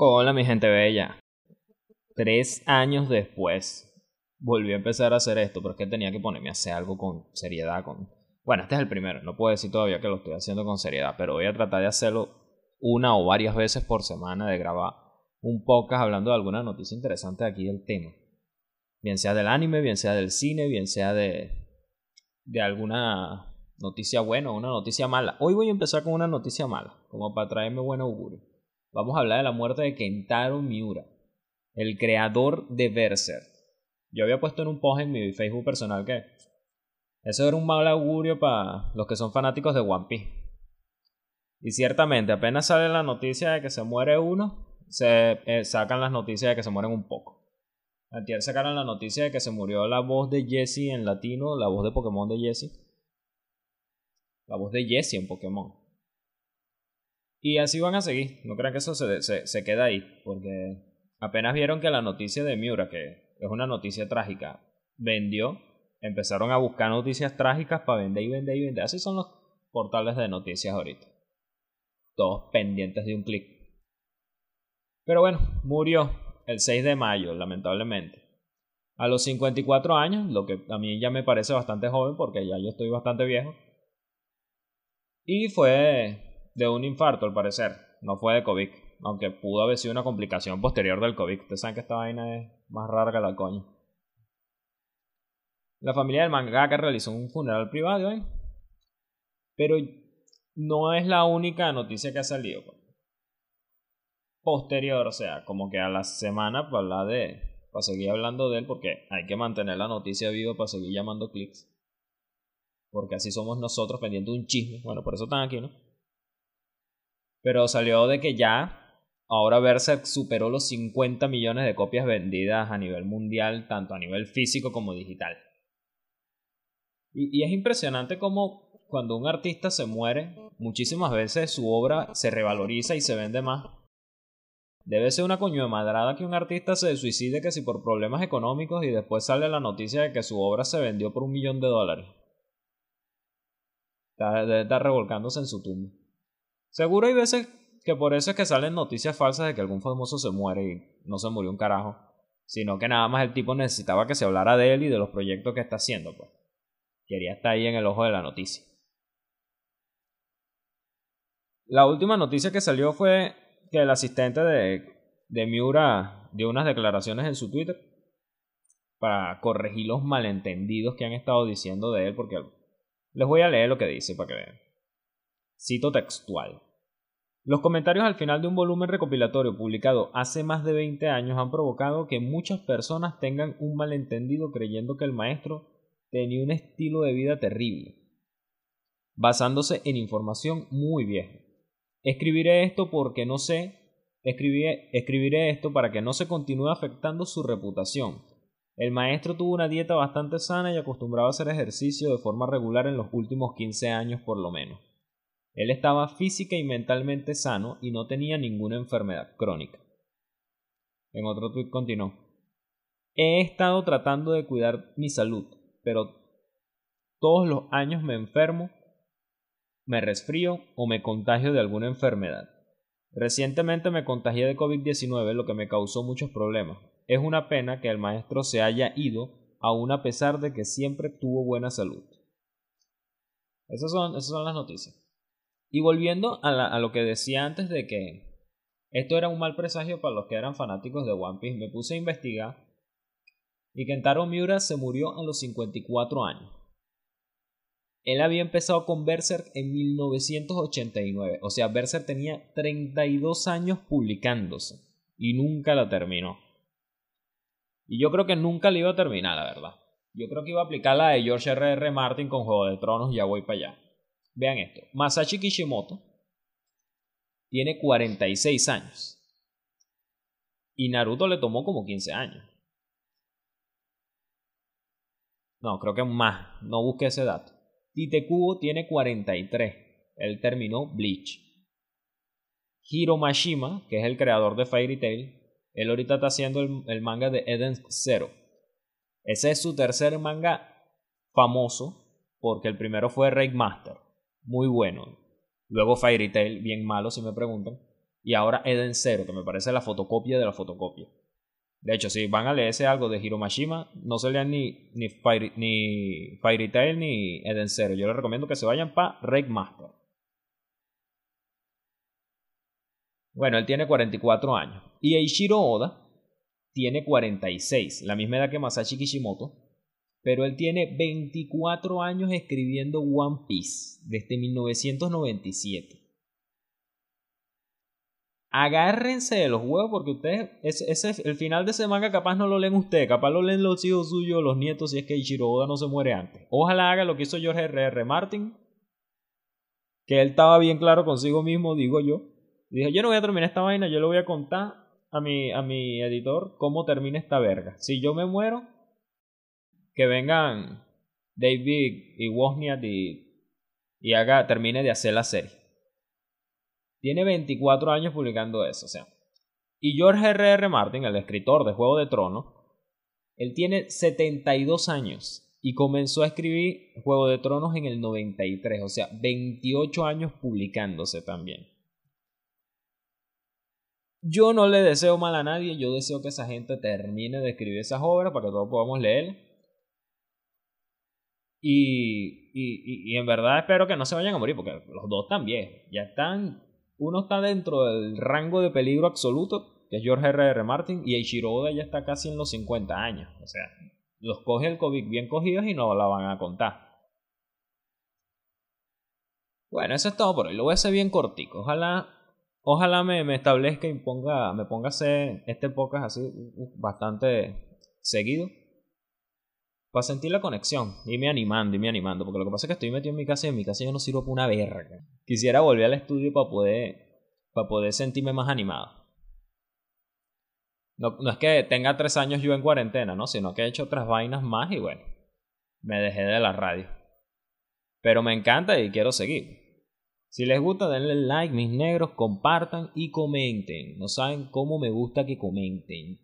Hola mi gente bella. Tres años después volví a empezar a hacer esto, pero es que tenía que ponerme a hacer algo con seriedad. Con... Bueno, este es el primero, no puedo decir todavía que lo estoy haciendo con seriedad, pero voy a tratar de hacerlo una o varias veces por semana, de grabar un podcast hablando de alguna noticia interesante aquí del tema. Bien sea del anime, bien sea del cine, bien sea de, de alguna noticia buena o una noticia mala. Hoy voy a empezar con una noticia mala, como para traerme buen augurio. Vamos a hablar de la muerte de Kentaro Miura, el creador de Berserk. Yo había puesto en un post en mi Facebook personal que eso era un mal augurio para los que son fanáticos de One Piece. Y ciertamente, apenas sale la noticia de que se muere uno, se eh, sacan las noticias de que se mueren un poco. Antier sacaron la noticia de que se murió la voz de Jesse en latino, la voz de Pokémon de Jesse. La voz de Jesse en Pokémon. Y así van a seguir. No crean que eso se, se, queda ahí. Porque apenas vieron que la noticia de Miura, que es una noticia trágica, vendió. Empezaron a buscar noticias trágicas para vender y vender y vender. Así son los portales de noticias ahorita. Todos pendientes de un clic. Pero bueno, murió el 6 de mayo, lamentablemente. A los 54 años, lo que a mí ya me parece bastante joven porque ya yo estoy bastante viejo. Y fue de un infarto, al parecer. No fue de COVID. Aunque pudo haber sido una complicación posterior del COVID. Ustedes saben que esta vaina es más rara que la coña. La familia del mangaka realizó un funeral privado hoy. Pero no es la única noticia que ha salido. Pues. Posterior, o sea, como que a la semana para hablar de. Para seguir hablando de él, porque hay que mantener la noticia viva para seguir llamando clics. Porque así somos nosotros pendiendo un chisme. Bueno, por eso están aquí, ¿no? Pero salió de que ya. Ahora Berserk superó los 50 millones de copias vendidas a nivel mundial, tanto a nivel físico como digital. Y, es impresionante como cuando un artista se muere, muchísimas veces su obra se revaloriza y se vende más. Debe ser una coño de madrada que un artista se suicide que si por problemas económicos y después sale la noticia de que su obra se vendió por un millón de dólares. Debe estar revolcándose en su tumba. Seguro hay veces que por eso es que salen noticias falsas de que algún famoso se muere y no se murió un carajo. Sino que nada más el tipo necesitaba que se hablara de él y de los proyectos que está haciendo, pues. Quería estar ahí en el ojo de la noticia. La última noticia que salió fue que el asistente de, de Miura dio unas declaraciones en su Twitter para corregir los malentendidos que han estado diciendo de él, porque les voy a leer lo que dice para que vean. Cito textual. Los comentarios al final de un volumen recopilatorio publicado hace más de 20 años han provocado que muchas personas tengan un malentendido creyendo que el maestro tenía un estilo de vida terrible, basándose en información muy vieja. Escribiré esto porque no sé, escribiré, escribiré esto para que no se continúe afectando su reputación. El maestro tuvo una dieta bastante sana y acostumbraba a hacer ejercicio de forma regular en los últimos 15 años por lo menos. Él estaba física y mentalmente sano y no tenía ninguna enfermedad crónica. En otro tuit continuó. He estado tratando de cuidar mi salud, pero todos los años me enfermo, me resfrío o me contagio de alguna enfermedad. Recientemente me contagié de COVID-19, lo que me causó muchos problemas. Es una pena que el maestro se haya ido, aun a pesar de que siempre tuvo buena salud. Esas son, esas son las noticias. Y volviendo a, lo que decía antes de que esto era un mal presagio para los que eran fanáticos de One Piece, me puse a investigar y Kentaro Miura se murió a los 54 años. Él había empezado con Berserk en 1989, o sea, Berserk tenía 32 años publicándose y nunca la terminó. Y yo creo que nunca la iba a terminar, la verdad. Yo creo que iba a aplicar la de George R.R. R. Martin con Juego de Tronos, ya voy para allá. Vean esto, Masashi Kishimoto tiene 46 años. Y Naruto le tomó como 15 años. No, creo que más. No busqué ese dato. Tite Kubo tiene 43. Él terminó Bleach. Hiro Mashima, que es el creador de Fairy Tail, él ahorita está haciendo el, el manga de Eden Zero. Ese es su tercer manga famoso, porque el primero fue Rake Master. Muy bueno. Luego Fairy Tail, bien malo si me preguntan. Y ahora Eden Zero, que me parece la fotocopia de la fotocopia. De hecho, si van a leerse algo de Hiromashima, no se lean ni, ni, Fairy, ni Tail ni Eden Zero. Yo les recomiendo que se vayan para Master. Bueno, él tiene 44 años. Y Eiichiro Oda tiene 46, la misma edad que Masashi Kishimoto. Pero él tiene 24 años escribiendo One Piece desde 1997 agárrense de los huevos porque ustedes, ese, el final de ese manga capaz no lo leen ustedes, capaz lo leen los hijos suyos, los nietos, si es que Ichiro Oda no se muere antes. Ojalá haga lo que hizo George R.R. R. Martin, que él estaba bien claro consigo mismo, digo yo. Dije, yo no voy a terminar esta vaina, yo le voy a contar a mi, a mi editor cómo termina esta verga. Si yo me muero, que vengan David y Wozniak y, haga, termine de hacer la serie. Tiene 24 años publicando eso, o sea. Y George R.R. R. Martin, el escritor de Juego de Tronos, él tiene 72 años y comenzó a escribir Juego de Tronos en el 93, o sea, 28 años publicándose también. Yo no le deseo mal a nadie, yo deseo que esa gente termine de escribir esas obras para que todos podamos leer. Y, y, y, en verdad espero que no se vayan a morir, porque los dos también ya están uno está dentro del rango de peligro absoluto, que es George R.R. R. Martin, y Eiichiro Oda ya está casi en los 50 años. O sea, los coge el COVID bien cogidos y no la van a contar. Bueno, eso es todo por hoy. Lo voy a hacer bien cortico. Ojalá, ojalá me, me establezca y ponga, me ponga a hacer este podcast así bastante seguido para sentir la conexión. Y me animando, y me animando. Porque lo que pasa es que estoy metido en mi casa y en mi casa yo no sirvo para una verga. Quisiera volver al estudio para poder, para poder sentirme más animado. No, no, es que tenga tres años yo en cuarentena, ¿no? Sino que he hecho otras vainas más y bueno, me dejé de la radio. Pero me encanta y quiero seguir. Si les gusta, denle like, mis negros, compartan y comenten. No saben cómo me gusta que comenten.